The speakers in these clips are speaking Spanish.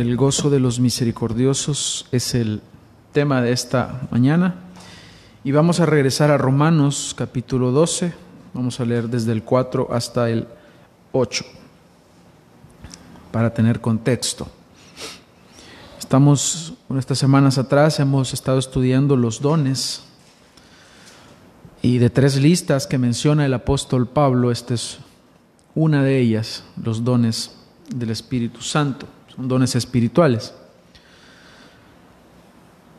El gozo de los misericordiosos es el tema de esta mañana. Y vamos a regresar a Romanos capítulo 12. Vamos a leer desde el 4 hasta el 8 para tener contexto. Estamos, estas semanas atrás, hemos estado estudiando los dones y de tres listas que menciona el apóstol Pablo, esta es una de ellas, los dones del Espíritu Santo, dones espirituales.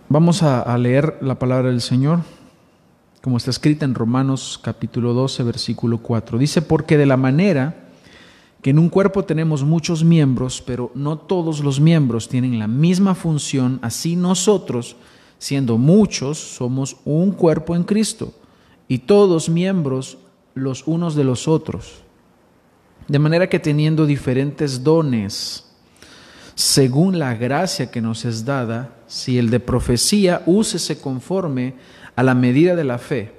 Vamos a, leer la palabra del Señor, como está escrita en Romanos capítulo 12, versículo 4. Dice, porque de la manera que en un cuerpo tenemos muchos miembros, pero no todos los miembros tienen la misma función, así nosotros, siendo muchos, somos un cuerpo en Cristo, y todos miembros los unos de los otros. De manera que teniendo diferentes dones, según la gracia que nos es dada, si el de profecía, úsese conforme a la medida de la fe,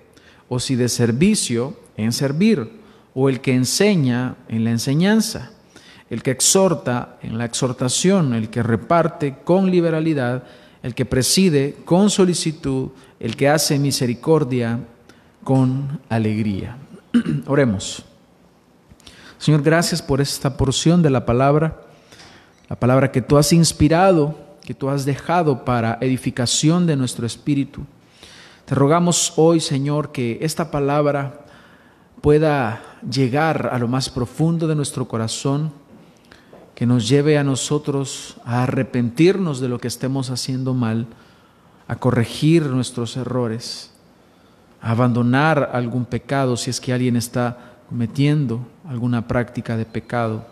o si de servicio, en servir, o el que enseña, en la enseñanza, el que exhorta, en la exhortación, el que reparte con liberalidad, el que preside con solicitud, el que hace misericordia con alegría. Oremos. Señor, gracias por esta porción de la palabra, la palabra que tú has inspirado, que tú has dejado para edificación de nuestro espíritu. Te rogamos hoy, Señor, que esta palabra pueda llegar a lo más profundo de nuestro corazón, que nos lleve a nosotros a arrepentirnos de lo que estemos haciendo mal, a corregir nuestros errores, a abandonar algún pecado si es que alguien está cometiendo alguna práctica de pecado,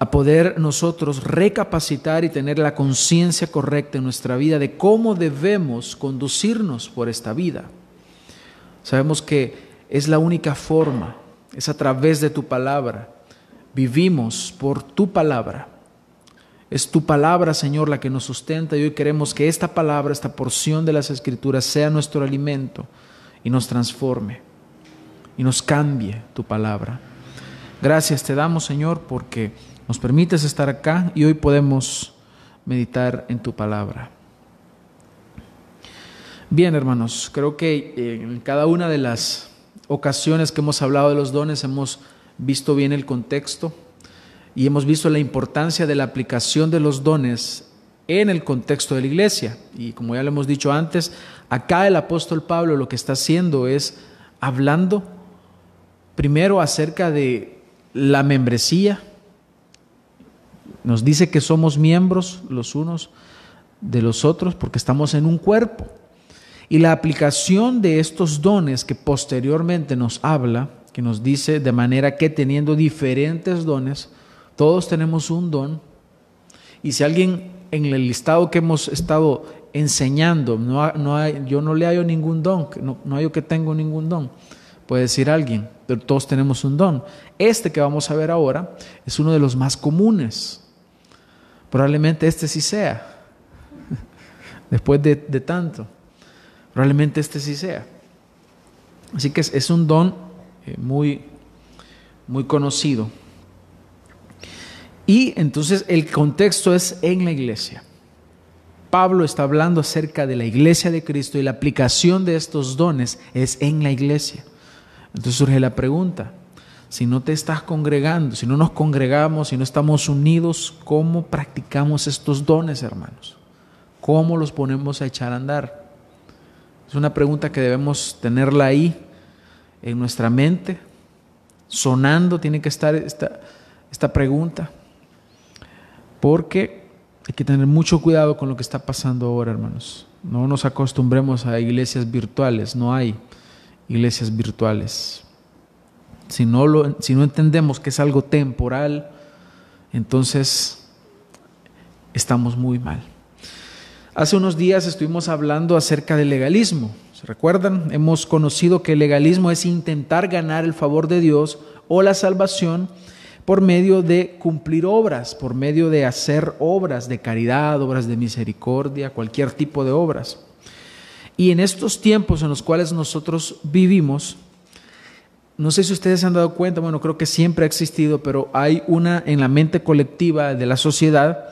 a poder nosotros recapacitar y tener la conciencia correcta en nuestra vida de cómo debemos conducirnos por esta vida. Sabemos que es la única forma, es a través de tu palabra. Vivimos por tu palabra. Es tu palabra, Señor, la que nos sustenta y hoy queremos que esta palabra, esta porción de las Escrituras sea nuestro alimento y nos transforme y nos cambie tu palabra. Gracias te damos, Señor, porque nos permites estar acá y hoy podemos meditar en tu palabra. Bien, hermanos, creo que eh, en cada una de las ocasiones que hemos hablado de los dones hemos visto bien el contexto y hemos visto la importancia de la aplicación de los dones en el contexto de la iglesia. Y como ya lo hemos dicho antes, acá el apóstol Pablo lo que está haciendo es hablando Primero acerca de la membresía. Nos dice que somos miembros los unos de los otros porque estamos en un cuerpo. Y la aplicación de estos dones que posteriormente nos habla, que nos dice de manera que teniendo diferentes dones, todos tenemos un don. Y si alguien en el listado que hemos estado enseñando, no, no hay, yo no le hallo ningún don, no, no que tengo ningún don, puede decir alguien, todos tenemos un don. Este que vamos a ver ahora es uno de los más comunes. Probablemente este sí sea, después de, tanto. Probablemente este sí sea. Así que es, un don eh, muy, muy conocido. Y entonces el contexto es en la iglesia. Pablo está hablando acerca de la iglesia de Cristo y la aplicación de estos dones es en la iglesia. Entonces surge la pregunta, si no te estás congregando, si no nos congregamos, si no estamos unidos, ¿cómo practicamos estos dones, hermanos? ¿Cómo los ponemos a echar a andar? Es una pregunta que debemos tenerla ahí en nuestra mente, sonando, tiene que estar esta, esta pregunta, porque hay que tener mucho cuidado con lo que está pasando ahora, hermanos. No nos acostumbremos a iglesias virtuales, no hay iglesias virtuales. Si no, lo, si no entendemos que es algo temporal, entonces estamos muy mal. Hace unos días estuvimos hablando acerca del legalismo. ¿Se recuerdan? Hemos conocido que el legalismo es intentar ganar el favor de Dios o la salvación por medio de cumplir obras, por medio de hacer obras de caridad, obras de misericordia, cualquier tipo de obras. Y en estos tiempos en los cuales nosotros vivimos, no sé si ustedes se han dado cuenta, bueno, creo que siempre ha existido, pero hay una en la mente colectiva de la sociedad,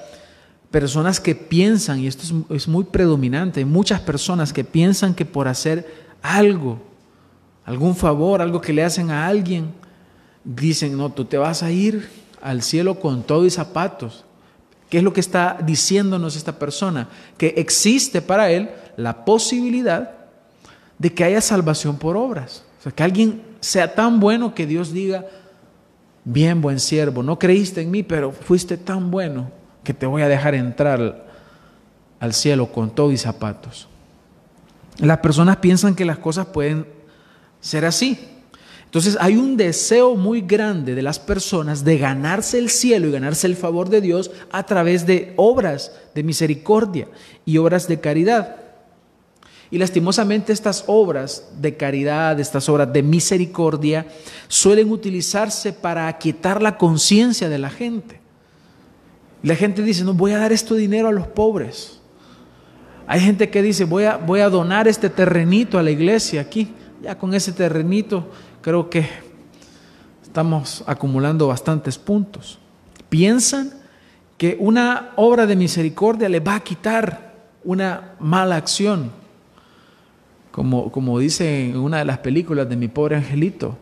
personas que piensan, y esto es, muy predominante, muchas personas que piensan que por hacer algo, algún favor, algo que le hacen a alguien, dicen, no, tú te vas a ir al cielo con todo y zapatos. ¿Qué es lo que está diciéndonos esta persona? Que existe para él la posibilidad de que haya salvación por obras. O sea, que alguien sea tan bueno que Dios diga, bien buen siervo, no creíste en mí, pero fuiste tan bueno que te voy a dejar entrar al cielo con todo y zapatos. Las personas piensan que las cosas pueden ser así. Entonces hay un deseo muy grande de las personas de ganarse el cielo y ganarse el favor de Dios a través de obras de misericordia y obras de caridad. Y lastimosamente estas obras de caridad, estas obras de misericordia, suelen utilizarse para aquietar la conciencia de la gente. La gente dice, no, voy a dar este dinero a los pobres. Hay gente que dice, voy a, voy a donar este terrenito a la iglesia aquí. Ya con ese terrenito creo que estamos acumulando bastantes puntos. Piensan que una obra de misericordia le va a quitar una mala acción como, dice en una de las películas de Mi Pobre Angelito,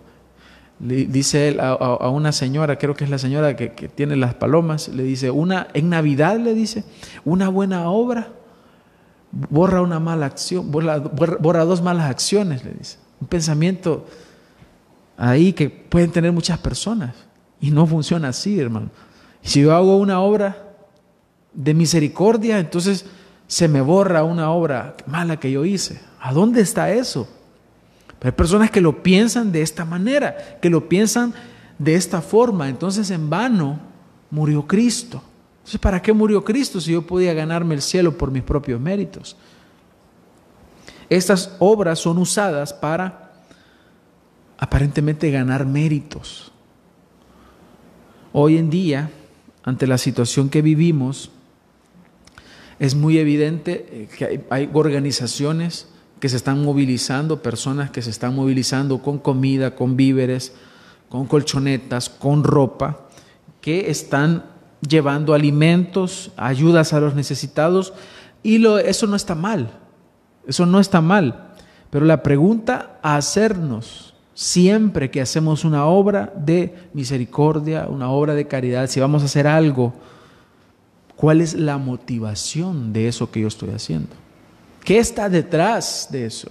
le dice él a, una señora, creo que es la señora que, tiene las palomas, le dice, una, en Navidad le dice, una buena obra borra una mala acción, borra, borra dos malas acciones, le dice. Un pensamiento ahí que pueden tener muchas personas. Y no funciona así, hermano. Si yo hago una obra de misericordia, entonces se me borra una obra mala que yo hice. ¿A dónde está eso? hay personas que lo piensan de esta manera, que lo piensan de esta forma. Entonces en vano murió Cristo. Entonces, ¿para qué murió Cristo si yo podía ganarme el cielo por mis propios méritos? Estas obras son usadas para aparentemente ganar méritos. Hoy en día, ante la situación que vivimos, es muy evidente eh, que hay, organizaciones que se están movilizando, personas que se están movilizando con comida, con víveres, con colchonetas, con ropa, que están llevando alimentos, ayudas a los necesitados, y lo, eso no está mal, eso no está mal. Pero la pregunta a hacernos siempre que hacemos una obra de misericordia, una obra de caridad, si vamos a hacer algo, ¿cuál es la motivación de eso que yo estoy haciendo? ¿Qué está detrás de eso?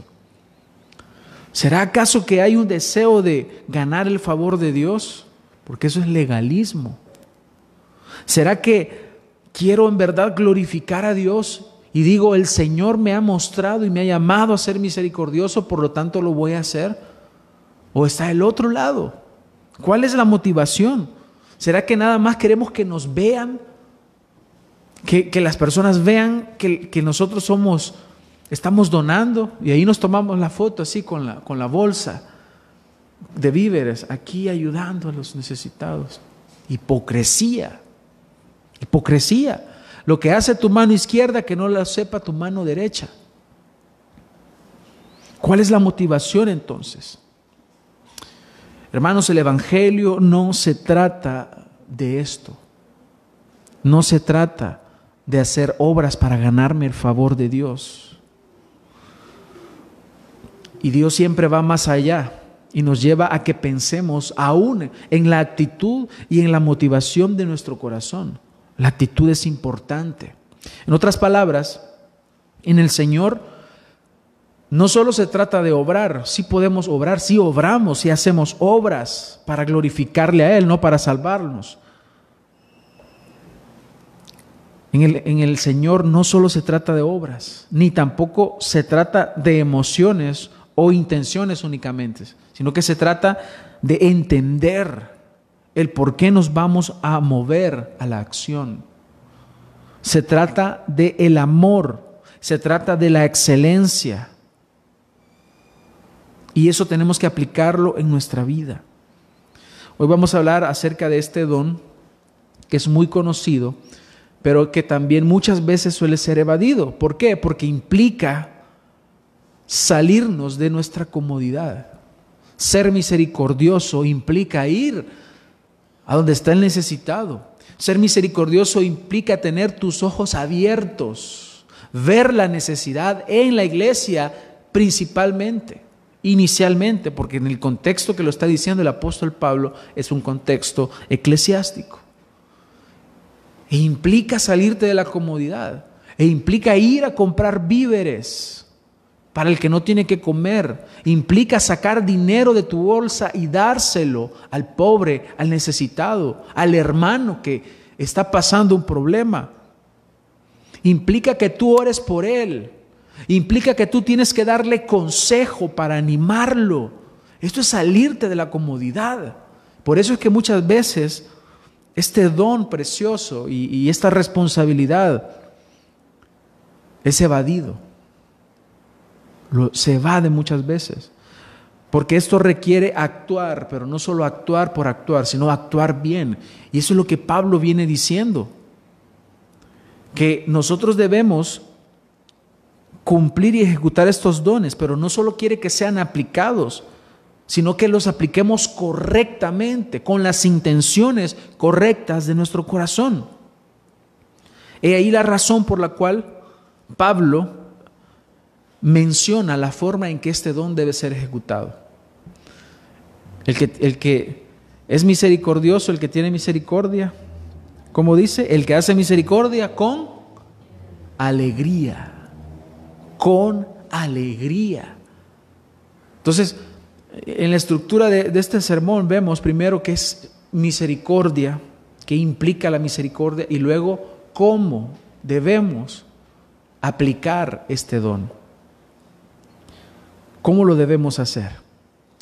¿Será acaso que hay un deseo de ganar el favor de Dios? Porque eso es legalismo. ¿Será que quiero en verdad glorificar a Dios y digo, el Señor me ha mostrado y me ha llamado a ser misericordioso, por lo tanto lo voy a hacer? ¿O está el otro lado? ¿Cuál es la motivación? ¿Será que nada más queremos que nos vean? Que, las personas vean que, que nosotros somos Estamos donando y ahí nos tomamos la foto así con la, con la bolsa de víveres, aquí ayudando a los necesitados. Hipocresía, hipocresía. Lo que hace tu mano izquierda que no lo sepa tu mano derecha. ¿Cuál es la motivación entonces? Hermanos, el Evangelio no se trata de esto. No se trata de hacer obras para ganarme el favor de Dios. Y Dios siempre va más allá y nos lleva a que pensemos aún en la actitud y en la motivación de nuestro corazón. La actitud es importante. En otras palabras, en el Señor no solo se trata de obrar, sí podemos obrar, sí obramos, sí hacemos obras para glorificarle a Él, no para salvarnos. En el, Señor no solo se trata de obras, ni tampoco se trata de emociones o intenciones únicamente, sino que se trata de entender el por qué nos vamos a mover a la acción. Se trata de amor, se trata de la excelencia. Y eso tenemos que aplicarlo en nuestra vida. Hoy vamos a hablar acerca de este don que es muy conocido, pero que también muchas veces suele ser evadido. ¿Por qué? Porque implica salirnos de nuestra comodidad, Ser misericordioso implica ir a donde está el necesitado. Ser misericordioso implica tener tus ojos abiertos, ver la necesidad en la iglesia principalmente, inicialmente, porque en el contexto que lo está diciendo el apóstol Pablo es un contexto eclesiástico. E implica salirte de la comodidad, e implica ir a comprar víveres para el que no tiene que comer. Implica sacar dinero de tu bolsa y dárselo al pobre, al necesitado, al hermano que está pasando un problema. Implica que tú ores por él. Implica que tú tienes que darle consejo para animarlo. Esto es salirte de la comodidad. Por eso es que muchas veces este don precioso y, esta responsabilidad es evadido se va de muchas veces. Porque esto requiere actuar, pero no solo actuar por actuar, sino actuar bien. Y eso es lo que Pablo viene diciendo. Que nosotros debemos cumplir y ejecutar estos dones, pero no solo quiere que sean aplicados, sino que los apliquemos correctamente, con las intenciones correctas de nuestro corazón. He ahí la razón por la cual Pablo menciona la forma en que este don debe ser ejecutado. El que, el que es misericordioso, el que tiene misericordia, como dice, el que hace misericordia con alegría, con alegría. Entonces, en la estructura de, este sermón vemos primero que es misericordia, que implica la misericordia, y luego cómo debemos aplicar este don. ¿Cómo lo debemos hacer?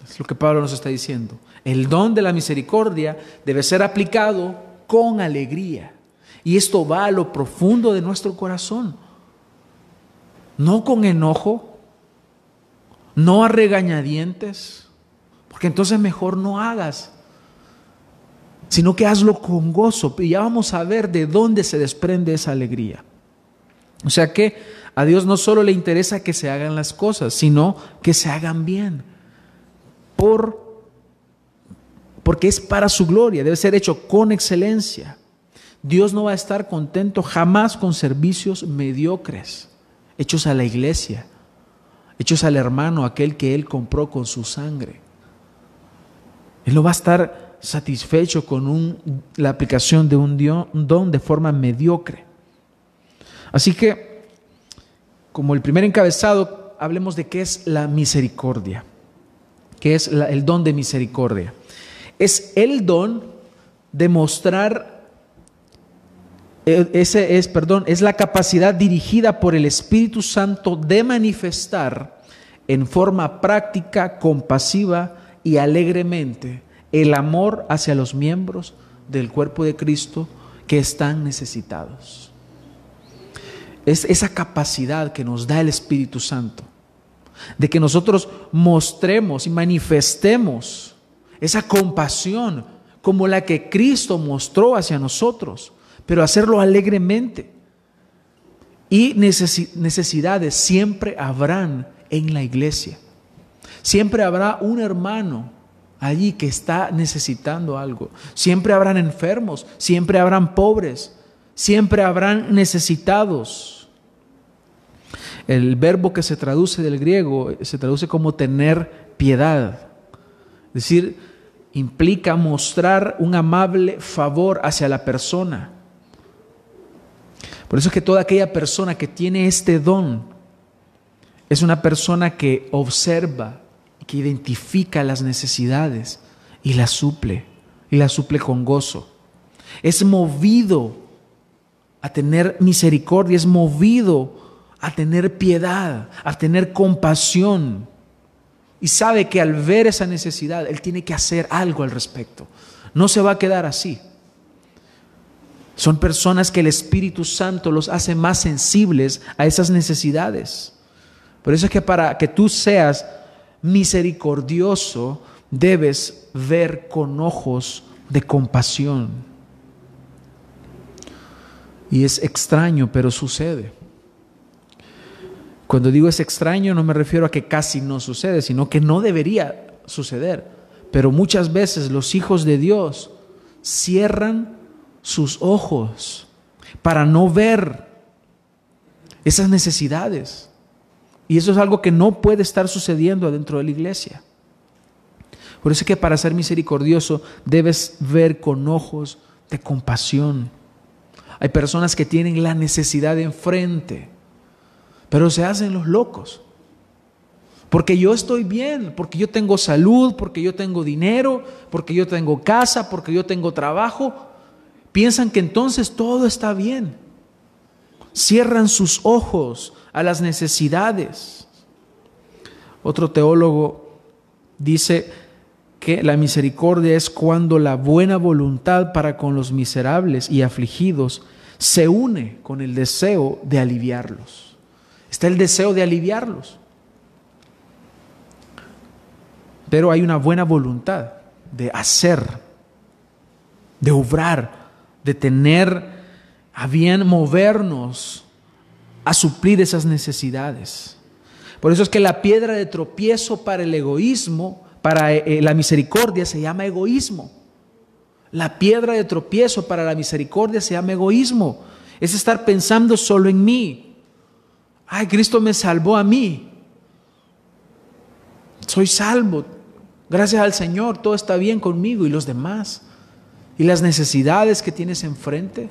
Es lo que Pablo nos está diciendo. El don de la misericordia debe ser aplicado con alegría. Y esto va a lo profundo de nuestro corazón. No con enojo, no a regañadientes, porque entonces mejor no hagas, sino que hazlo con gozo. Y ya vamos a ver de dónde se desprende esa alegría. O sea que a Dios no solo le interesa que se hagan las cosas, sino que se hagan bien. Por, porque es para su gloria, debe ser hecho con excelencia. Dios no va a estar contento jamás con servicios mediocres, hechos a la iglesia, hechos al hermano, aquel que Él compró con su sangre. Él no va a estar satisfecho con la aplicación de un don de forma mediocre. Así que como el primer encabezado, hablemos de qué es la misericordia, qué es el don de misericordia. Es el don de mostrar, eh, ese es, perdón, es la capacidad dirigida por el Espíritu Santo de manifestar en forma práctica, compasiva y alegremente el amor hacia los miembros del cuerpo de Cristo que están necesitados. Es esa capacidad que nos da el Espíritu Santo, de que nosotros mostremos y manifestemos esa compasión como la que Cristo mostró hacia nosotros, pero hacerlo alegremente. Y necesidades siempre habrán en la iglesia. Siempre habrá un hermano allí que está necesitando algo. Siempre habrán enfermos, siempre habrán pobres, siempre habrán necesitados. El verbo que se traduce del griego se traduce como tener piedad. Es decir, implica mostrar un amable favor hacia la persona. Por eso es que toda aquella persona que tiene este don es una persona que observa, que identifica las necesidades y las suple, y las suple con gozo. Es movido a tener misericordia, es movido a tener piedad, a tener compasión. Y sabe que al ver esa necesidad, Él tiene que hacer algo al respecto. No se va a quedar así. Son personas que el Espíritu Santo los hace más sensibles a esas necesidades. Por eso es que para que tú seas misericordioso, debes ver con ojos de compasión. Y es extraño, pero sucede. Cuando digo es extraño no me refiero a que casi no sucede, sino que no debería suceder. Pero muchas veces los hijos de Dios cierran sus ojos para no ver esas necesidades. Y eso es algo que no puede estar sucediendo dentro de la iglesia. Por eso es que para ser misericordioso debes ver con ojos de compasión. Hay personas que tienen la necesidad enfrente, pero se hacen los locos. Porque yo estoy bien, porque yo tengo salud, porque yo tengo dinero, porque yo tengo casa, porque yo tengo trabajo. Piensan que entonces todo está bien. Cierran sus ojos a las necesidades. Otro teólogo dice que la misericordia es cuando la buena voluntad para con los miserables y afligidos se une con el deseo de aliviarlos. Está el deseo de aliviarlos. Pero hay una buena voluntad de hacer, de obrar, de tener a bien movernos a suplir esas necesidades. Por eso es que la piedra de tropiezo para el egoísmo, para eh, la misericordia, se llama egoísmo. La piedra de tropiezo para la misericordia se llama egoísmo. Es estar pensando solo en mí. Ay, Cristo me salvó a mí. Soy salvo. Gracias al Señor, todo está bien conmigo y los demás. Y las necesidades que tienes enfrente,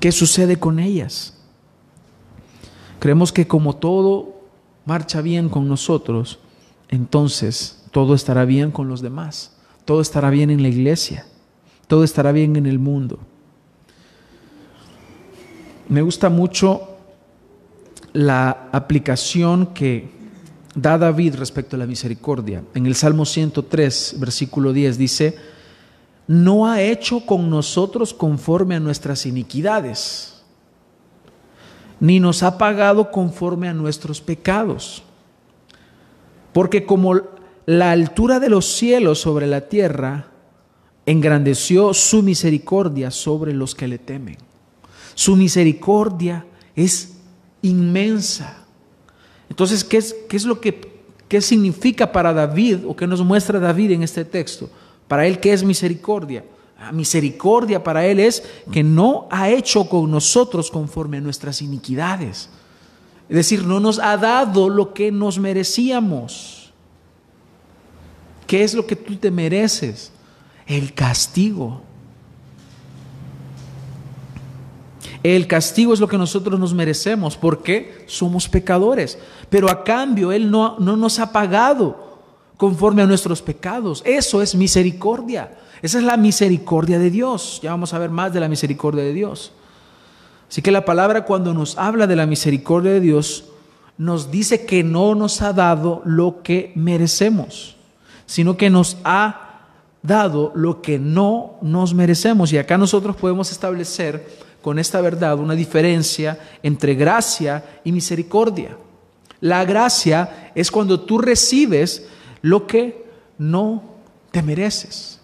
¿qué sucede con ellas? Creemos que como todo marcha bien con nosotros, entonces todo estará bien con los demás, todo estará bien en la iglesia, todo estará bien en el mundo. Me gusta mucho la aplicación que da David respecto a la misericordia. En el Salmo 103, versículo 10 dice, no ha hecho con nosotros conforme a nuestras iniquidades ni nos ha pagado conforme a nuestros pecados. Porque como la altura de los cielos sobre la tierra, engrandeció su misericordia sobre los que le temen. Su misericordia es inmensa. Entonces, ¿qué es, qué es lo que qué significa para David o qué nos muestra David en este texto? Para él, ¿qué es misericordia? La misericordia para Él es que no ha hecho con nosotros conforme a nuestras iniquidades. Es decir, no nos ha dado lo que nos merecíamos. ¿Qué es lo que tú te mereces? El castigo. El castigo es lo que nosotros nos merecemos porque somos pecadores. Pero a cambio Él no, no nos ha pagado conforme a nuestros pecados. Eso es misericordia. Esa es la misericordia de Dios. Ya vamos a ver más de la misericordia de Dios. Así que la palabra cuando nos habla de la misericordia de Dios, nos dice que no nos ha dado lo que merecemos, sino que nos ha dado lo que no nos merecemos. Y acá nosotros podemos establecer con esta verdad una diferencia entre gracia y misericordia. La gracia es cuando tú recibes lo que no te mereces.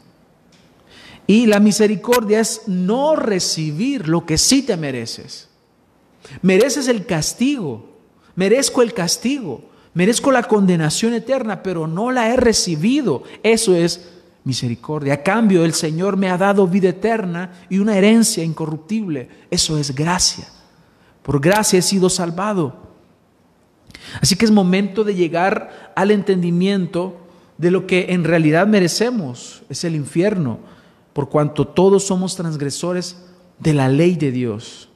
Y la misericordia es no recibir lo que sí te mereces. Mereces el castigo, merezco el castigo, merezco la condenación eterna, pero no la he recibido. Eso es misericordia. A cambio, el Señor me ha dado vida eterna y una herencia incorruptible. Eso es gracia. Por gracia he sido salvado. Así que es momento de llegar al entendimiento de lo que en realidad merecemos, es el infierno por cuanto todos somos transgresores de la ley de Dios.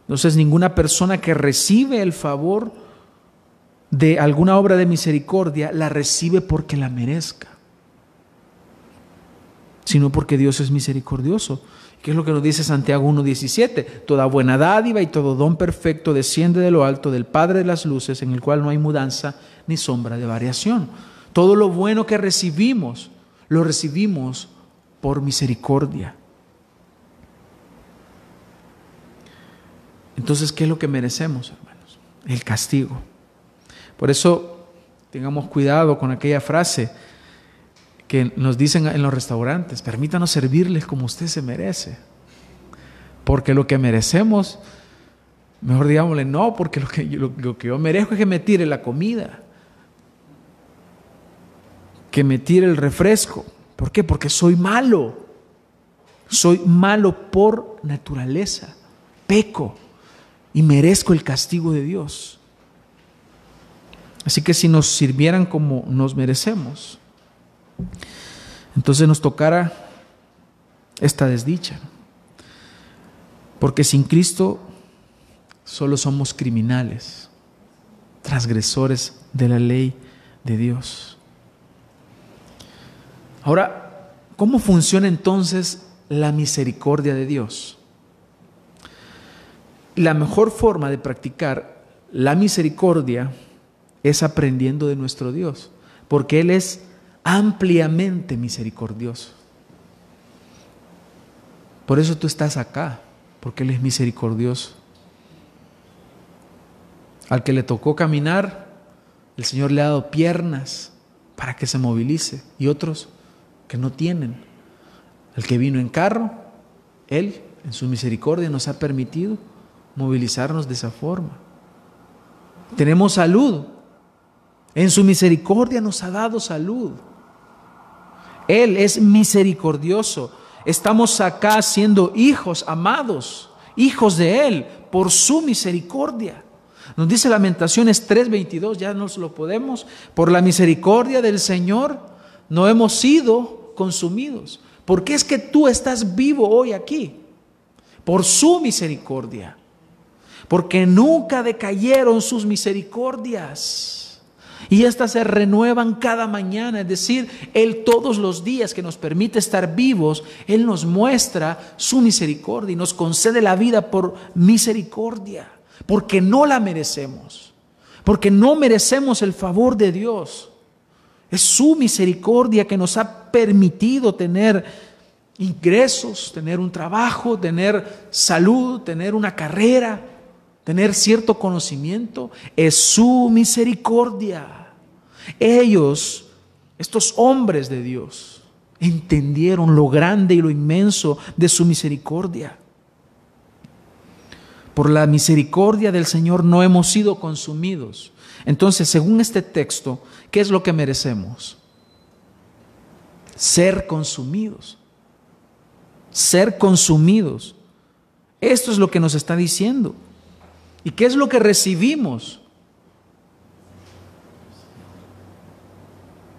Entonces ninguna persona que recibe el favor de alguna obra de misericordia la recibe porque la merezca, sino porque Dios es misericordioso. ¿Qué es lo que nos dice Santiago 1.17? Toda buena dádiva y todo don perfecto desciende de lo alto del Padre de las Luces, en el cual no hay mudanza ni sombra de variación. Todo lo bueno que recibimos, lo recibimos por misericordia. Entonces, ¿qué es lo que merecemos, hermanos? El castigo. Por eso, tengamos cuidado con aquella frase que nos dicen en los restaurantes, permítanos servirles como usted se merece. Porque lo que merecemos, mejor digámosle, no, porque lo que, lo que yo merezco es que me tire la comida. que me tire el refresco. ¿Por qué? Porque soy malo. Soy malo por naturaleza. Peco y merezco el castigo de Dios. Así que si nos sirvieran como nos merecemos, entonces nos tocara esta desdicha. Porque sin Cristo solo somos criminales, transgresores de la ley de Dios. Ahora, ¿cómo funciona entonces la misericordia de Dios? La mejor forma de practicar la misericordia es aprendiendo de nuestro Dios, porque Él es ampliamente misericordioso. Por eso tú estás acá, porque Él es misericordioso. Al que le tocó caminar, el Señor le ha dado piernas para que se movilice y otros que no tienen. El que vino en carro, Él en su misericordia nos ha permitido movilizarnos de esa forma. Tenemos salud. En su misericordia nos ha dado salud. Él es misericordioso. Estamos acá siendo hijos amados, hijos de Él, por su misericordia. Nos dice Lamentaciones 3:22, ya nos lo podemos, por la misericordia del Señor no hemos sido consumidos. ¿Por qué es que tú estás vivo hoy aquí? Por su misericordia. Porque nunca decayeron sus misericordias. Y estas se renuevan cada mañana, es decir, Él todos los días que nos permite estar vivos, Él nos muestra su misericordia y nos concede la vida por misericordia, porque no la merecemos, porque no merecemos el favor de Dios. Es su misericordia que nos ha permitido tener ingresos, tener un trabajo, tener salud, tener una carrera, tener cierto conocimiento. Es su misericordia. Ellos, estos hombres de Dios, entendieron lo grande y lo inmenso de su misericordia. Por la misericordia del Señor no hemos sido consumidos. Entonces, según este texto, ¿qué es lo que merecemos? Ser consumidos. Ser consumidos. Esto es lo que nos está diciendo. ¿Y qué es lo que recibimos?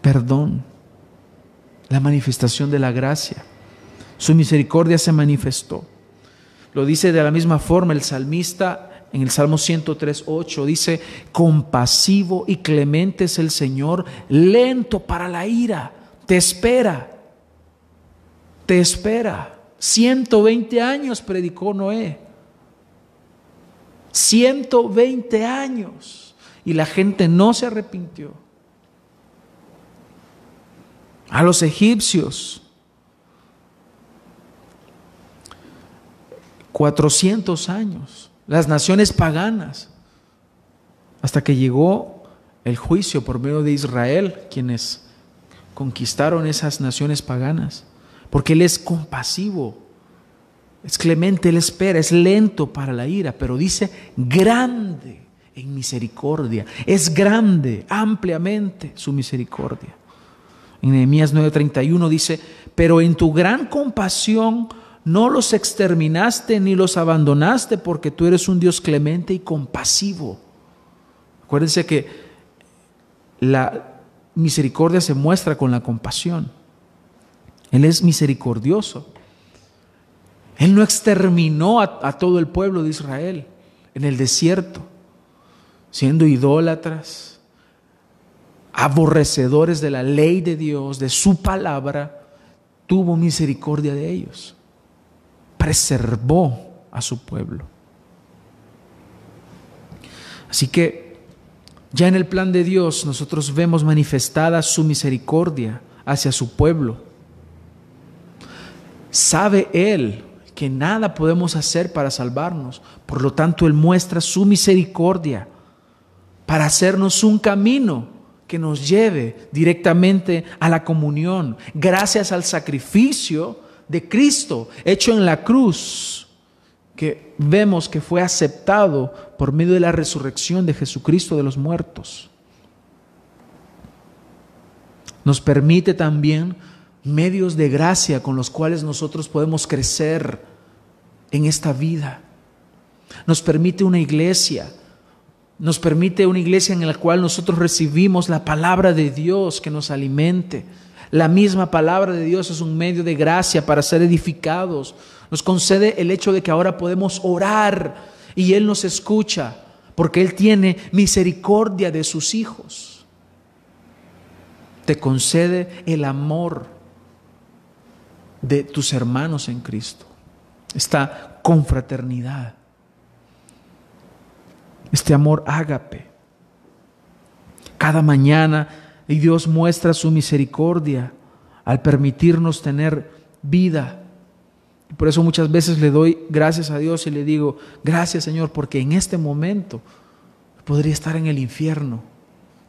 perdón, la manifestación de la gracia. Su misericordia se manifestó. Lo dice de la misma forma el salmista en el Salmo 103, 8, dice, compasivo y clemente es el Señor, lento para la ira, te espera, te espera. 120 años predicó Noé. 120 años. Y la gente no se arrepintió a los egipcios. 400 años, las naciones paganas, hasta que llegó el juicio por medio de Israel, quienes conquistaron esas naciones paganas, porque Él es compasivo, es clemente, Él espera, es lento para la ira, pero dice grande en misericordia, es grande ampliamente su misericordia. En Nehemías 9:31 dice, pero en tu gran compasión no los exterminaste ni los abandonaste porque tú eres un Dios clemente y compasivo. Acuérdense que la misericordia se muestra con la compasión. Él es misericordioso. Él no exterminó a, a todo el pueblo de Israel en el desierto, siendo idólatras, aborrecedores de la ley de Dios, de su palabra, tuvo misericordia de ellos. Preservó a su pueblo. Así que ya en el plan de Dios nosotros vemos manifestada su misericordia hacia su pueblo. Sabe Él que nada podemos hacer para salvarnos, por lo tanto Él muestra su misericordia para hacernos un camino que nos lleve directamente a la comunión, gracias al sacrificio de Cristo hecho en la cruz, que vemos que fue aceptado por medio de la resurrección de Jesucristo de los muertos. Nos permite también medios de gracia con los cuales nosotros podemos crecer en esta vida. Nos permite una iglesia, nos permite una iglesia en la cual nosotros recibimos la palabra de Dios que nos alimente. La misma palabra de Dios es un medio de gracia para ser edificados. Nos concede el hecho de que ahora podemos orar y Él nos escucha porque Él tiene misericordia de sus hijos. Te concede el amor de tus hermanos en Cristo, esta confraternidad, este amor ágape. Cada mañana y Dios muestra su misericordia al permitirnos tener vida por eso muchas veces le doy gracias a Dios y le digo, gracias Señor, porque en este momento podría estar en el infierno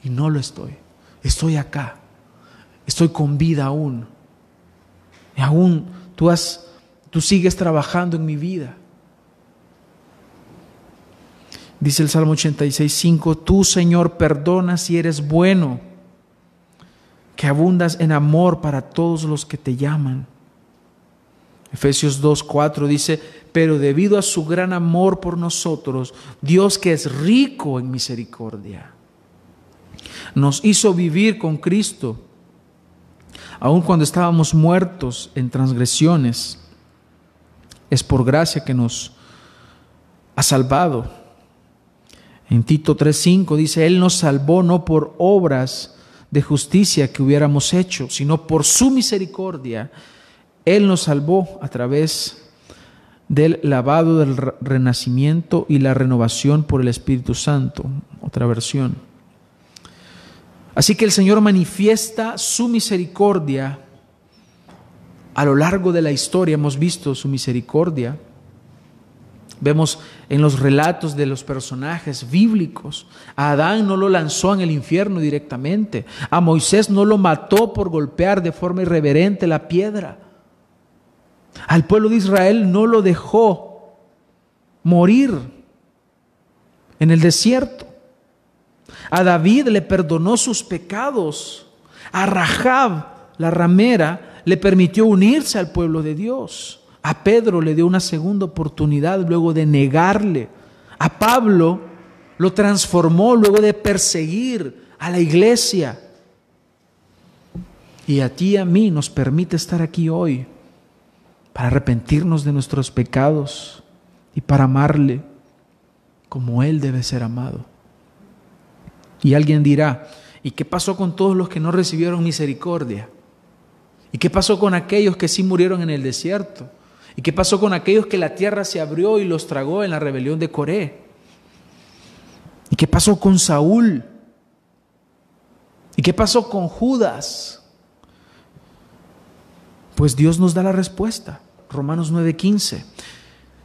y no lo estoy. Estoy acá. Estoy con vida aún. Y aún tú, has, tú sigues trabajando en mi vida. Dice el Salmo 86, 5, tú Señor perdonas y eres bueno, que abundas en amor para todos los que te llaman. Efesios 2.4 dice, pero debido a su gran amor por nosotros, Dios que es rico en misericordia, nos hizo vivir con Cristo, aun cuando estábamos muertos en transgresiones. Es por gracia que nos ha salvado. En Tito 3.5 dice, Él nos salvó no por obras de justicia que hubiéramos hecho, sino por su misericordia él nos salvó a través del lavado del renacimiento y la renovación por el Espíritu Santo, otra versión. Así que el Señor manifiesta su misericordia a lo largo de la historia, hemos visto su misericordia. Vemos en los relatos de los personajes bíblicos. A Adán no lo lanzó en el infierno directamente. A Moisés no lo mató por golpear de forma irreverente la piedra. Al pueblo de Israel no lo dejó morir en el desierto. A David le perdonó sus pecados. A Rahab, la ramera, le permitió unirse al pueblo de Dios. A Pedro le dio una segunda oportunidad luego de negarle. A Pablo lo transformó luego de perseguir a la iglesia. Y a ti y a mí nos permite estar aquí hoy para arrepentirnos de nuestros pecados y para amarle como Él debe ser amado. Y alguien dirá, ¿y qué pasó con todos los que no recibieron misericordia? ¿Y qué pasó con aquellos que sí murieron en el desierto? ¿Y qué pasó con aquellos que la tierra se abrió y los tragó en la rebelión de Coré? ¿Y qué pasó con Saúl? ¿Y qué pasó con Judas? Pues Dios nos da la respuesta. Romanos 9:15.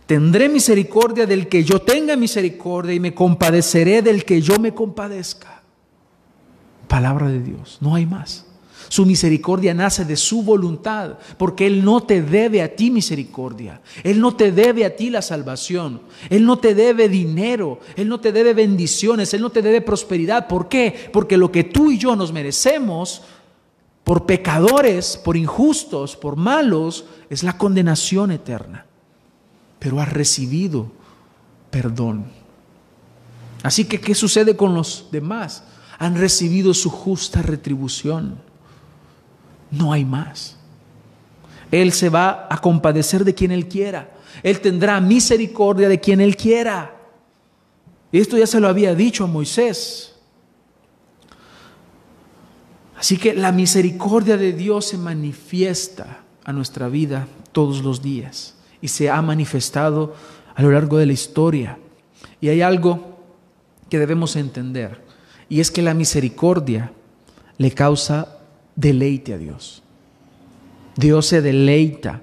Tendré misericordia del que yo tenga misericordia y me compadeceré del que yo me compadezca. Palabra de Dios, no hay más. Su misericordia nace de su voluntad, porque Él no te debe a ti misericordia, Él no te debe a ti la salvación, Él no te debe dinero, Él no te debe bendiciones, Él no te debe prosperidad. ¿Por qué? Porque lo que tú y yo nos merecemos por pecadores, por injustos, por malos, es la condenación eterna. Pero has recibido perdón. Así que, ¿qué sucede con los demás? Han recibido su justa retribución. No hay más. Él se va a compadecer de quien Él quiera. Él tendrá misericordia de quien Él quiera. Esto ya se lo había dicho a Moisés. Así que la misericordia de Dios se manifiesta a nuestra vida todos los días y se ha manifestado a lo largo de la historia. Y hay algo que debemos entender y es que la misericordia le causa deleite a Dios. Dios se deleita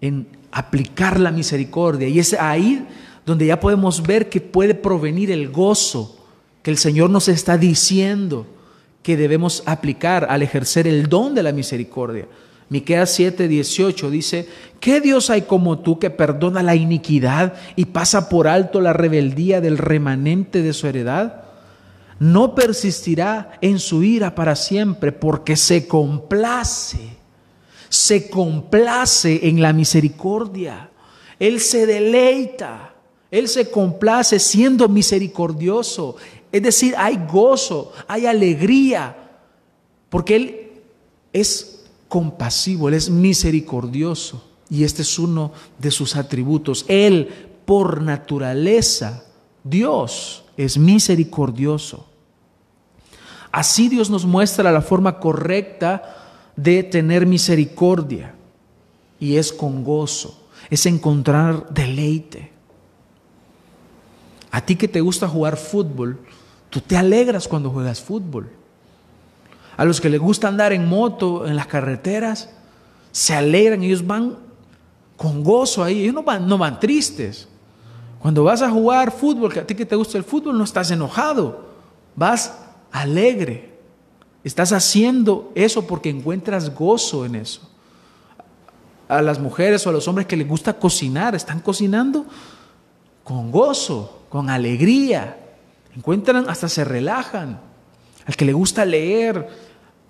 en aplicar la misericordia y es ahí donde ya podemos ver que puede provenir el gozo que el Señor nos está diciendo que debemos aplicar al ejercer el don de la misericordia. Miqueas 7, 18 dice, ¿qué Dios hay como tú que perdona la iniquidad y pasa por alto la rebeldía del remanente de su heredad? No persistirá en su ira para siempre, porque se complace, se complace en la misericordia. Él se deleita, Él se complace siendo misericordioso. Es decir, hay gozo, hay alegría, porque Él es compasivo, Él es misericordioso. Y este es uno de sus atributos. Él, por naturaleza, Dios, es misericordioso. Así Dios nos muestra la forma correcta de tener misericordia. Y es con gozo, es encontrar deleite. A ti que te gusta jugar fútbol, tú te alegras cuando juegas fútbol. A los que les gusta andar en moto, en las carreteras, se alegran, ellos van con gozo ahí, ellos no van, no van tristes. Cuando vas a jugar fútbol, que a ti que te gusta el fútbol, no estás enojado, vas alegre. Estás haciendo eso porque encuentras gozo en eso. A las mujeres o a los hombres que les gusta cocinar, están cocinando con gozo, con alegría. Encuentran, hasta se relajan. Al que le gusta leer,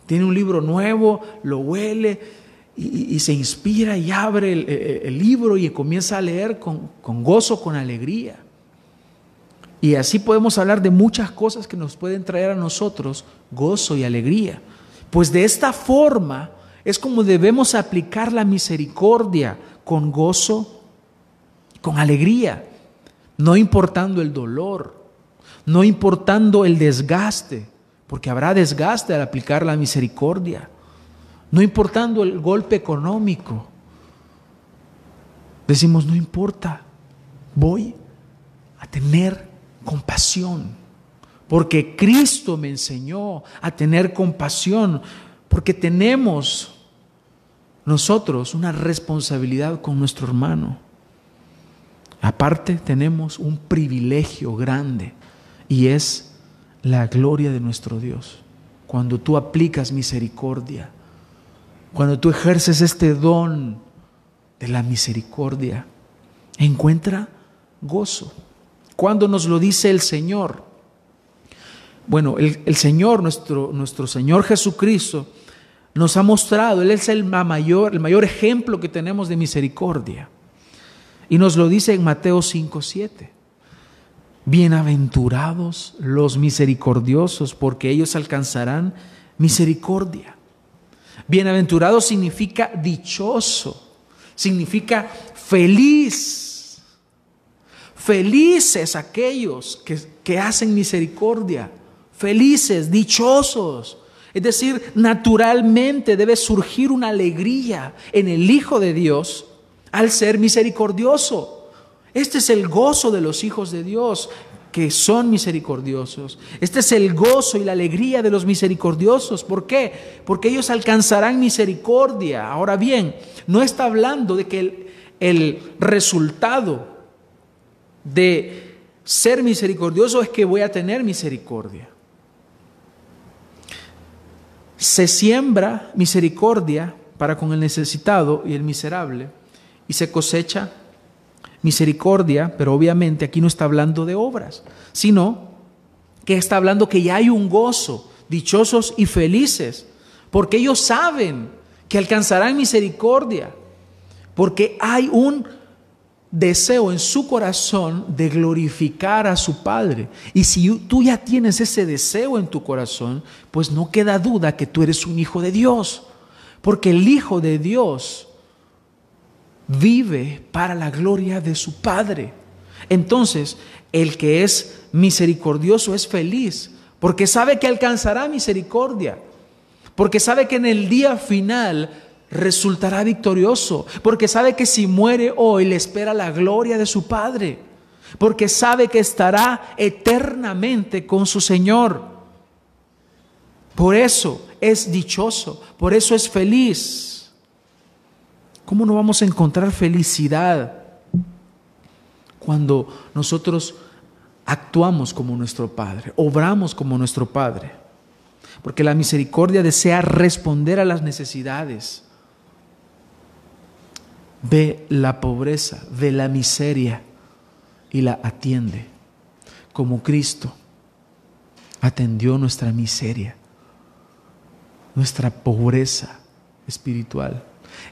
tiene un libro nuevo, lo huele y, se inspira y abre el, libro y comienza a leer con, con gozo, con alegría. Y así podemos hablar de muchas cosas que nos pueden traer a nosotros gozo y alegría. Pues de esta forma es como debemos aplicar la misericordia con gozo, con alegría, no importando el dolor, no importando el desgaste, porque habrá desgaste al aplicar la misericordia no importando el golpe económico. Decimos, no importa, voy a tener compasión, porque Cristo me enseñó a tener compasión, porque tenemos nosotros una responsabilidad con nuestro hermano. Aparte tenemos un privilegio grande y es la gloria de nuestro Dios. Cuando tú aplicas misericordia, cuando tú ejerces este don de la misericordia, encuentra gozo. Cuando nos lo dice el Señor, bueno, el, Señor, nuestro, nuestro Señor Jesucristo, nos ha mostrado, Él es el mayor, el mayor ejemplo que tenemos de misericordia. Y nos lo dice en Mateo 5, 7. Bienaventurados los misericordiosos, porque ellos alcanzarán misericordia. Bienaventurado significa dichoso, significa feliz. Felices aquellos que, que hacen misericordia, felices, dichosos. Es decir, naturalmente debe surgir una alegría en el Hijo de Dios al ser misericordioso. Este es el gozo de los hijos de Dios, que son misericordiosos. Este es el gozo y la alegría de los misericordiosos. ¿Por qué? Porque ellos alcanzarán misericordia. Ahora bien, no está hablando de que el, el resultado de ser misericordioso es que voy a tener misericordia. Se siembra misericordia para con el necesitado y el miserable y se cosecha misericordia, pero obviamente aquí no está hablando de obras, sino que está hablando que ya hay un gozo, dichosos y felices, porque ellos saben que alcanzarán misericordia, porque hay un deseo en su corazón de glorificar a su Padre. Y si tú ya tienes ese deseo en tu corazón, pues no queda duda que tú eres un hijo de Dios, porque el Hijo de Dios vive para la gloria de su Padre. Entonces, el que es misericordioso es feliz, porque sabe que alcanzará misericordia, porque sabe que en el día final resultará victorioso, porque sabe que si muere hoy le espera la gloria de su Padre, porque sabe que estará eternamente con su Señor. Por eso es dichoso, por eso es feliz. ¿Cómo no vamos a encontrar felicidad cuando nosotros actuamos como nuestro Padre, obramos como nuestro Padre? Porque la misericordia desea responder a las necesidades. Ve la pobreza, ve la miseria y la atiende como Cristo atendió nuestra miseria, nuestra pobreza espiritual.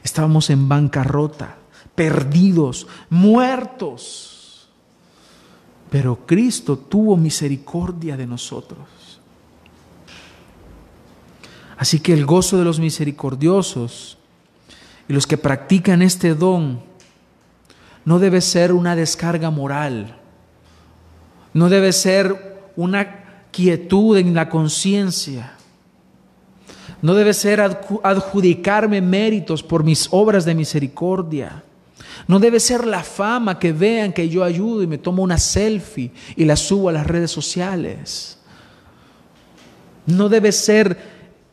Estábamos en bancarrota, perdidos, muertos. Pero Cristo tuvo misericordia de nosotros. Así que el gozo de los misericordiosos y los que practican este don no debe ser una descarga moral, no debe ser una quietud en la conciencia, no debe ser adjudicarme méritos por mis obras de misericordia. No debe ser la fama que vean que yo ayudo y me tomo una selfie y la subo a las redes sociales. No debe ser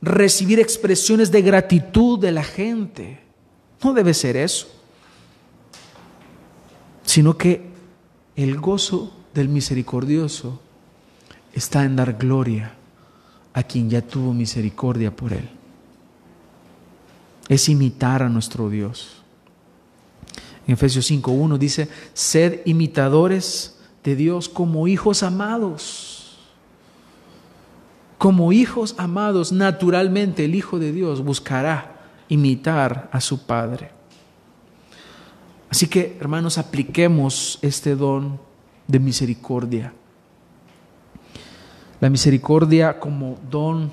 recibir expresiones de gratitud de la gente. No debe ser eso. Sino que el gozo del misericordioso está en dar gloria a quien ya tuvo misericordia por él. Es imitar a nuestro Dios. En Efesios 5.1 dice, sed imitadores de Dios como hijos amados. Como hijos amados, naturalmente el Hijo de Dios buscará imitar a su Padre. Así que, hermanos, apliquemos este don de misericordia la misericordia como don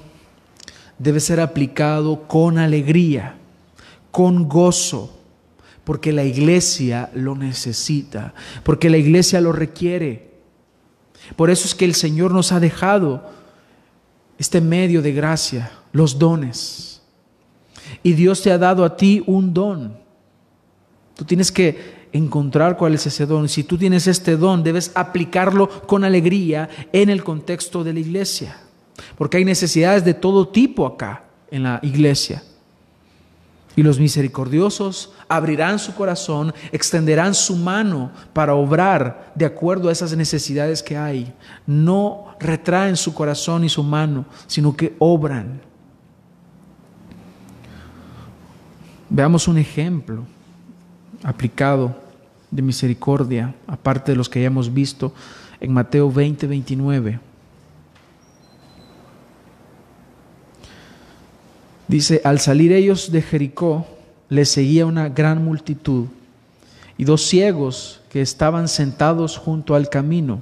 debe ser aplicado con alegría, con gozo, porque la iglesia lo necesita, porque la iglesia lo requiere. Por eso es que el Señor nos ha dejado este medio de gracia, los dones. Y Dios te ha dado a ti un don. Tú tienes que encontrar cuál es ese don. Si tú tienes este don, debes aplicarlo con alegría en el contexto de la iglesia. Porque hay necesidades de todo tipo acá en la iglesia. Y los misericordiosos abrirán su corazón, extenderán su mano para obrar de acuerdo a esas necesidades que hay. No retraen su corazón y su mano, sino que obran. Veamos un ejemplo aplicado de misericordia, aparte de los que ya hemos visto en Mateo 20, 29. Dice, al salir ellos de Jericó, les seguía una gran multitud y dos ciegos que estaban sentados junto al camino.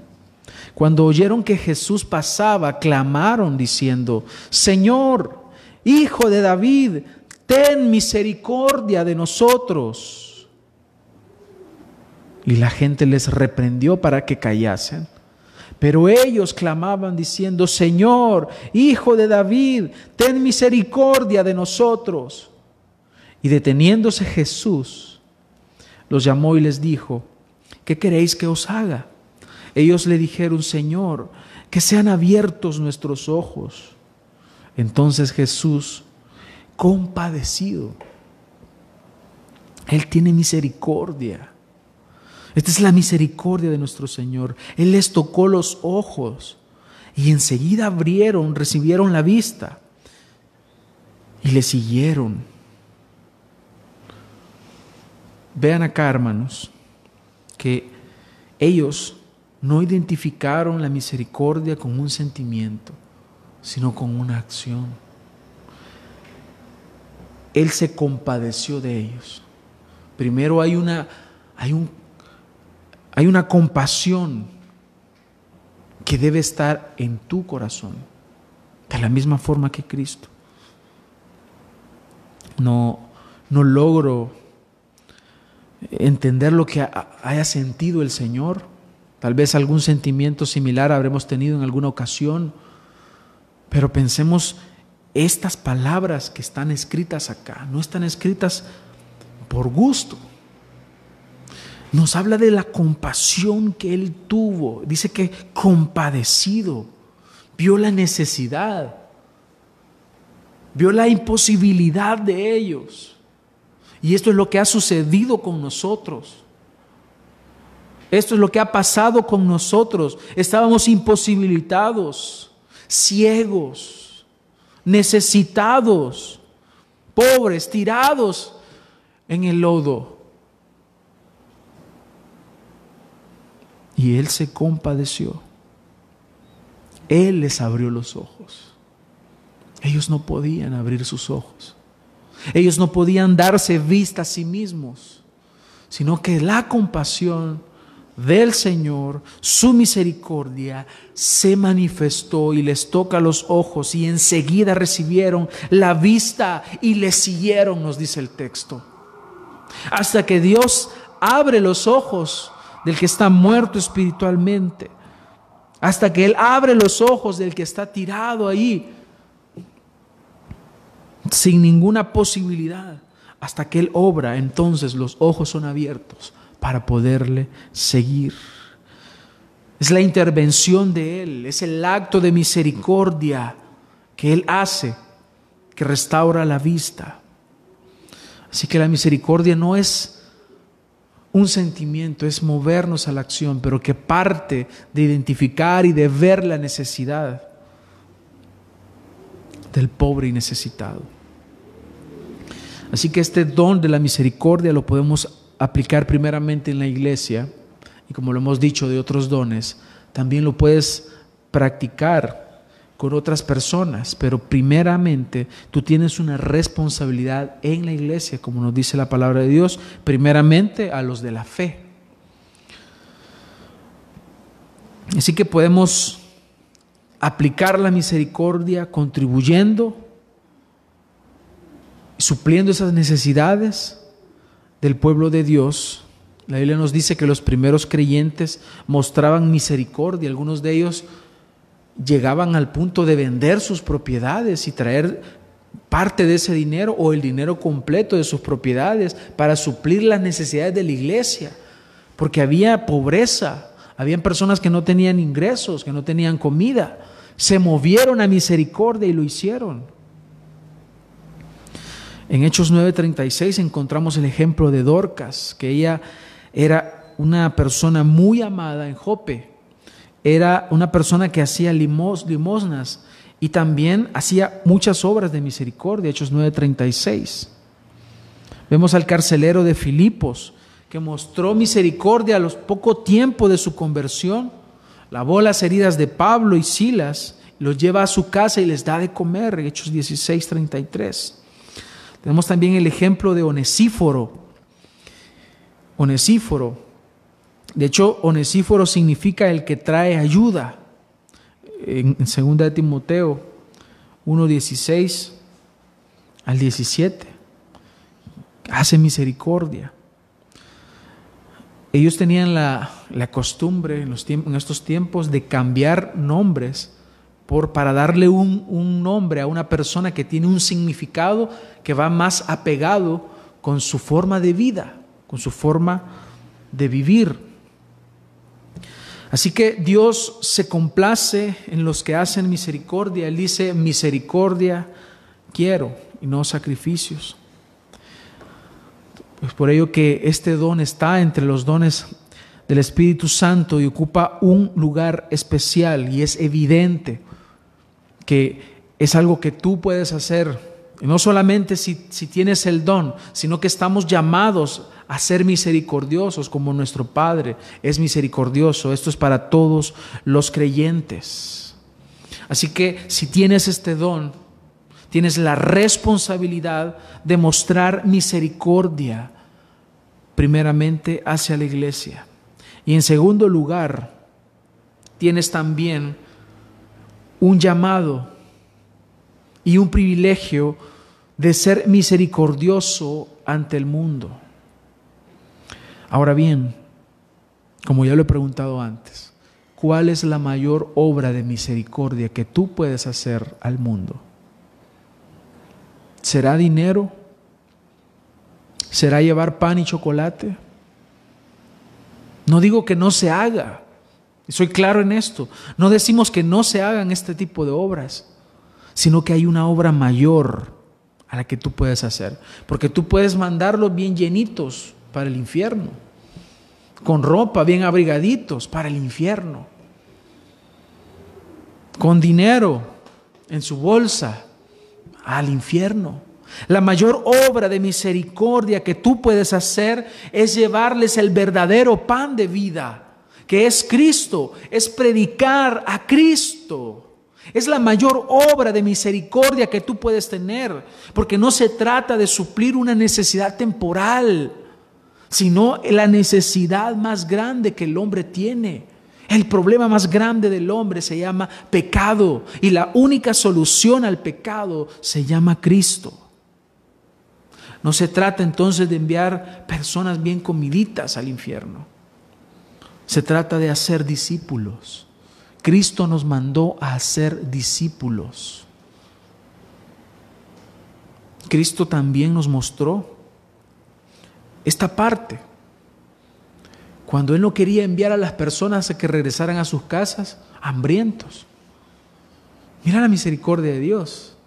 Cuando oyeron que Jesús pasaba, clamaron diciendo, Señor, Hijo de David, ten misericordia de nosotros. Y la gente les reprendió para que callasen. Pero ellos clamaban diciendo, Señor, Hijo de David, ten misericordia de nosotros. Y deteniéndose Jesús, los llamó y les dijo, ¿qué queréis que os haga? Ellos le dijeron, Señor, que sean abiertos nuestros ojos. Entonces Jesús, compadecido, Él tiene misericordia esta es la misericordia de nuestro Señor. Él les tocó los ojos y enseguida abrieron, recibieron la vista y le siguieron. Vean acá, hermanos, que ellos no identificaron la misericordia con un sentimiento, sino con una acción. Él se compadeció de ellos. Primero hay una hay un hay una compasión que debe estar en tu corazón, de la misma forma que Cristo. No, no logro entender lo que haya sentido el Señor. Tal vez algún sentimiento similar habremos tenido en alguna ocasión, pero pensemos, estas palabras que están escritas acá no están escritas por gusto, nos habla de la compasión que él tuvo. Dice que compadecido, vio la necesidad, vio la imposibilidad de ellos. Y esto es lo que ha sucedido con nosotros. Esto es lo que ha pasado con nosotros. Estábamos imposibilitados, ciegos, necesitados, pobres, tirados en el lodo. Y Él se compadeció. Él les abrió los ojos. Ellos no podían abrir sus ojos. Ellos no podían darse vista a sí mismos, sino que la compasión del Señor, su misericordia, se manifestó y les toca los ojos y enseguida recibieron la vista y le siguieron, nos dice el texto. Hasta que Dios abre los ojos del que está muerto espiritualmente, hasta que Él abre los ojos del que está tirado ahí sin ninguna posibilidad. Hasta que Él obra, entonces los ojos son abiertos para poderle seguir. Es la intervención de Él, es el acto de misericordia que Él hace, que restaura la vista. Así que la misericordia no es un sentimiento, es movernos a la acción, pero que parte de identificar y de ver la necesidad del pobre y necesitado. Así que este don de la misericordia lo podemos aplicar primeramente en la iglesia y como lo hemos dicho de otros dones, también lo puedes practicar con otras personas, pero primeramente tú tienes una responsabilidad en la iglesia, como nos dice la palabra de Dios, primeramente a los de la fe. Así que podemos aplicar la misericordia contribuyendo supliendo esas necesidades del pueblo de Dios. La Biblia nos dice que los primeros creyentes mostraban misericordia, algunos de ellos llegaban al punto de vender sus propiedades y traer parte de ese dinero o el dinero completo de sus propiedades para suplir las necesidades de la iglesia, porque había pobreza, habían personas que no tenían ingresos, que no tenían comida, se movieron a misericordia y lo hicieron. En Hechos 9:36 encontramos el ejemplo de Dorcas, que ella era una persona muy amada en Jope. Era una persona que hacía limosnas y también hacía muchas obras de misericordia, Hechos 9:36. Vemos al carcelero de Filipos, que mostró misericordia a los poco tiempo de su conversión, lavó las heridas de Pablo y Silas, los lleva a su casa y les da de comer, Hechos 16:33. Tenemos también el ejemplo de Onesíforo. Onesíforo. De hecho, Onesíforo significa el que trae ayuda. En 2 de Timoteo 1.16 al 17. Hace misericordia. Ellos tenían la, costumbre en, los en estos tiempos de cambiar nombres por, para darle un, un nombre a una persona que tiene un significado que va más apegado con su forma de vida, con su forma de vivir. Así que Dios se complace en los que hacen misericordia. Él dice, misericordia quiero y no sacrificios. Es por ello que este don está entre los dones del Espíritu Santo y ocupa un lugar especial y es evidente que es algo que tú puedes hacer, no solamente si, si tienes el don, sino que estamos llamados a ser misericordiosos como nuestro Padre es misericordioso. Esto es para todos los creyentes. Así que si tienes este don, tienes la responsabilidad de mostrar misericordia primeramente hacia la iglesia. Y en segundo lugar, tienes también un llamado y un privilegio de ser misericordioso ante el mundo. Ahora bien, como ya lo he preguntado antes, ¿cuál es la mayor obra de misericordia que tú puedes hacer al mundo? ¿Será dinero? ¿Será llevar pan y chocolate? No digo que no se haga, soy claro en esto. No decimos que no se hagan este tipo de obras, sino que hay una obra mayor a la que tú puedes hacer. Porque tú puedes mandarlos bien llenitos para el infierno, con ropa bien abrigaditos para el infierno, con dinero en su bolsa al infierno. La mayor obra de misericordia que tú puedes hacer es llevarles el verdadero pan de vida que es Cristo, es predicar a Cristo. Es la mayor obra de misericordia que tú puedes tener, porque no se trata de suplir una necesidad temporal, sino la necesidad más grande que el hombre tiene. El problema más grande del hombre se llama pecado y la única solución al pecado se llama Cristo. No se trata entonces de enviar personas bien comiditas al infierno. Se trata de hacer discípulos. Cristo nos mandó a hacer discípulos. Cristo también nos mostró esta parte. Cuando Él no quería enviar a las personas a que regresaran a sus casas hambrientos. Mira la misericordia de Dios.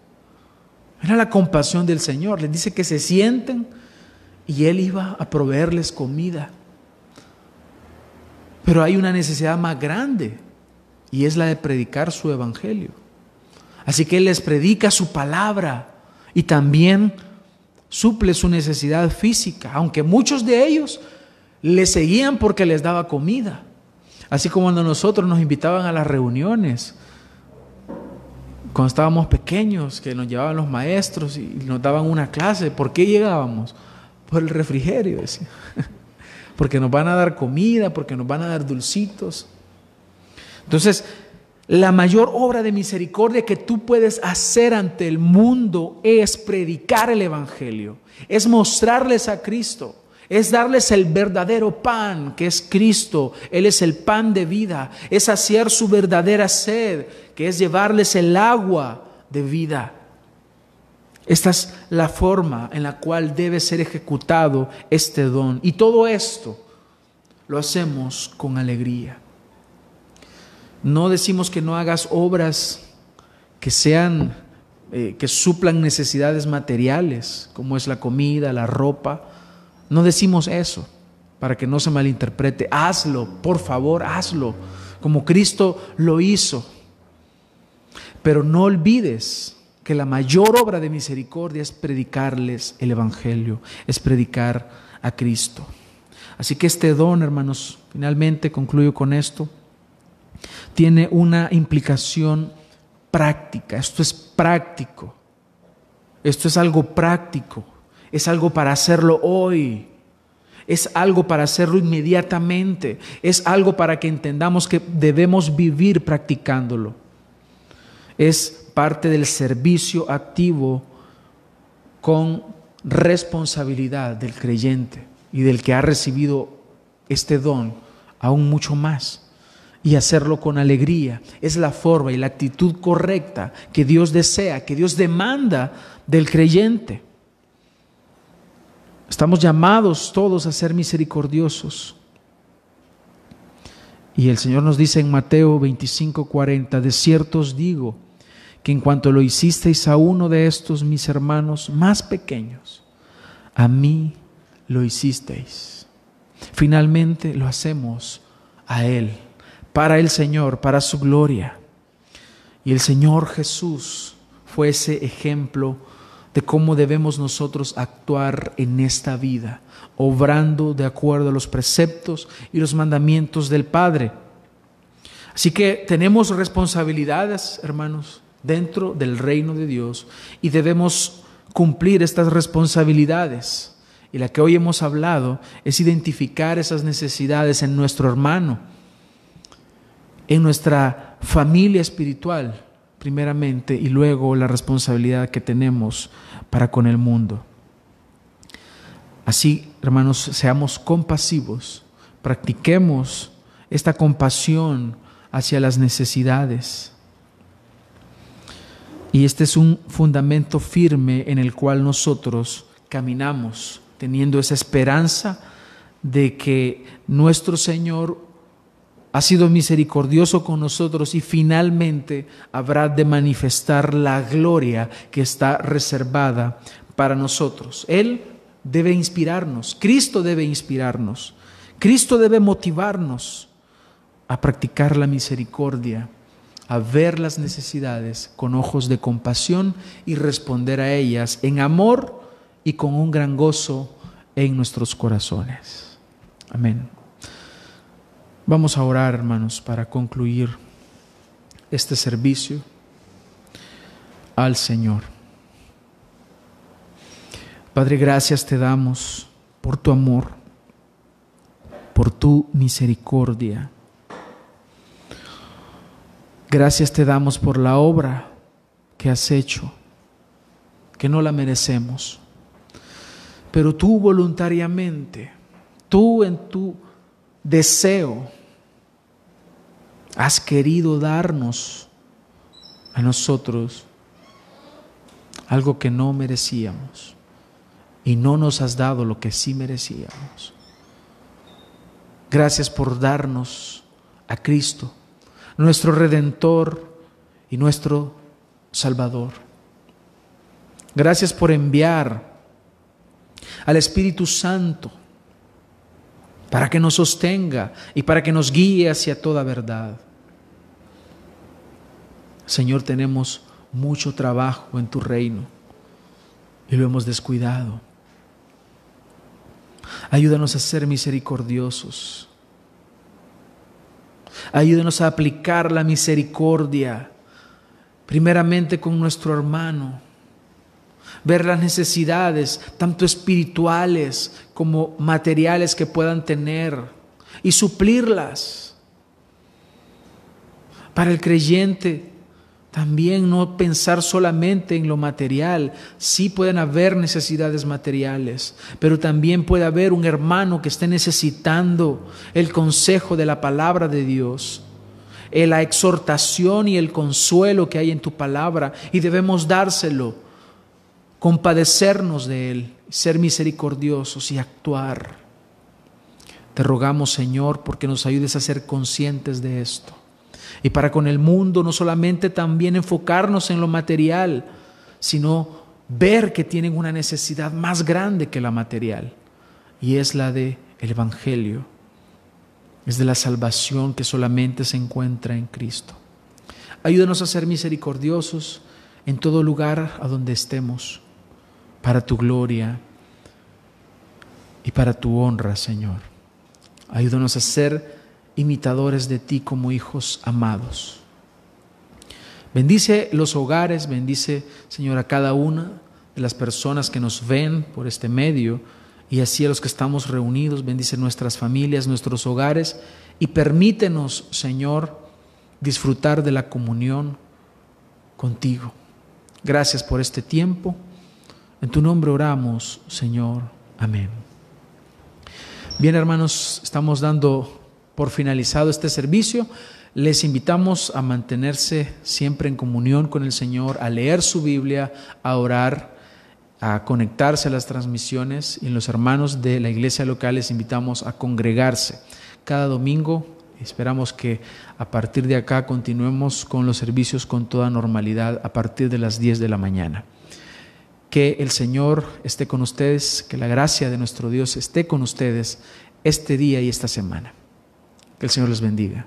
Mira la compasión del Señor. Les dice que se sienten y Él iba a proveerles comida. Pero hay una necesidad más grande y es la de predicar su evangelio. Así que Él les predica su palabra y también suple su necesidad física, aunque muchos de ellos le seguían porque les daba comida. Así como cuando nosotros nos invitaban a las reuniones, cuando estábamos pequeños, que nos llevaban los maestros y nos daban una clase, ¿por qué llegábamos? Por el refrigerio, decía. Porque nos van a dar comida, porque nos van a dar dulcitos. Entonces, la mayor obra de misericordia que tú puedes hacer ante el mundo es predicar el Evangelio, es mostrarles a Cristo, es darles el verdadero pan que es Cristo, Él es el pan de vida, es saciar su verdadera sed, que es llevarles el agua de vida. Esta es la forma en la cual debe ser ejecutado este don. Y todo esto lo hacemos con alegría. No decimos que no hagas obras que sean, eh, que suplan necesidades materiales, como es la comida, la ropa. No decimos eso para que no se malinterprete. Hazlo, por favor, hazlo, como Cristo lo hizo. Pero no olvides que la mayor obra de misericordia es predicarles el Evangelio, es predicar a Cristo. Así que este don, hermanos, finalmente concluyo con esto tiene una implicación práctica. Esto es práctico. Esto es algo práctico. Es algo para hacerlo hoy. Es algo para hacerlo inmediatamente. Es algo para que entendamos que debemos vivir practicándolo. Es parte del servicio activo con responsabilidad del creyente y del que ha recibido este don aún mucho más y hacerlo con alegría. Es la forma y la actitud correcta que Dios desea, que Dios demanda del creyente. Estamos llamados todos a ser misericordiosos. Y el Señor nos dice en Mateo 25, 40, de cierto os digo que en cuanto lo hicisteis a uno de estos mis hermanos más pequeños, a mí lo hicisteis. Finalmente lo hacemos a Él para el Señor, para su gloria. Y el Señor Jesús fue ese ejemplo de cómo debemos nosotros actuar en esta vida, obrando de acuerdo a los preceptos y los mandamientos del Padre. Así que tenemos responsabilidades, hermanos, dentro del reino de Dios y debemos cumplir estas responsabilidades. Y la que hoy hemos hablado es identificar esas necesidades en nuestro hermano en nuestra familia espiritual, primeramente, y luego la responsabilidad que tenemos para con el mundo. Así, hermanos, seamos compasivos, practiquemos esta compasión hacia las necesidades. Y este es un fundamento firme en el cual nosotros caminamos, teniendo esa esperanza de que nuestro Señor ha sido misericordioso con nosotros y finalmente habrá de manifestar la gloria que está reservada para nosotros. Él debe inspirarnos, Cristo debe inspirarnos, Cristo debe motivarnos a practicar la misericordia, a ver las necesidades con ojos de compasión y responder a ellas en amor y con un gran gozo en nuestros corazones. Amén. Vamos a orar, hermanos, para concluir este servicio al Señor. Padre, gracias te damos por tu amor, por tu misericordia. Gracias te damos por la obra que has hecho, que no la merecemos, pero tú voluntariamente, tú en tu deseo, has querido darnos a nosotros algo que no merecíamos y no nos has dado lo que sí merecíamos. Gracias por darnos a Cristo nuestro Redentor y nuestro Salvador. Gracias por enviar al Espíritu Santo para que nos sostenga y para que nos guíe hacia toda verdad. Señor, tenemos mucho trabajo en tu reino y lo hemos descuidado. Ayúdanos a ser misericordiosos Ayúdenos a aplicar la misericordia, primeramente con nuestro hermano. Ver las necesidades, tanto espirituales como materiales que puedan tener, y suplirlas. Para el creyente, también no pensar solamente en lo material. Sí pueden haber necesidades materiales, pero también puede haber un hermano que esté necesitando el consejo de la palabra de Dios, eh, la exhortación y el consuelo que hay en tu palabra, y debemos dárselo, compadecernos de él, ser misericordiosos y actuar. Te rogamos, Señor, porque nos ayudes a ser conscientes de esto y para con el mundo no solamente también enfocarnos en lo material, sino ver que tienen una necesidad más grande que la material y es la de el evangelio. Es de la salvación que solamente se encuentra en Cristo. Ayúdanos a ser misericordiosos en todo lugar a donde estemos, para tu gloria y para tu honra, Señor. Ayúdanos a ser imitadores de ti como hijos amados. Bendice los hogares, bendice, Señor, a cada una de las personas que nos ven por este medio y así a los que estamos reunidos, bendice nuestras familias, nuestros hogares y permítenos, Señor, disfrutar de la comunión contigo. Gracias por este tiempo. En tu nombre oramos, Señor. Amén. Bien, hermanos, estamos dando por finalizado este servicio. Les invitamos a mantenerse siempre en comunión con el Señor, a leer su Biblia, a orar, a conectarse a las transmisiones y los hermanos de la iglesia local les invitamos a congregarse. Cada domingo esperamos que a partir de acá continuemos con los servicios con toda normalidad a partir de las 10 de la mañana. Que el Señor esté con ustedes, que la gracia de nuestro Dios esté con ustedes este día y esta semana. Que el Señor les bendiga.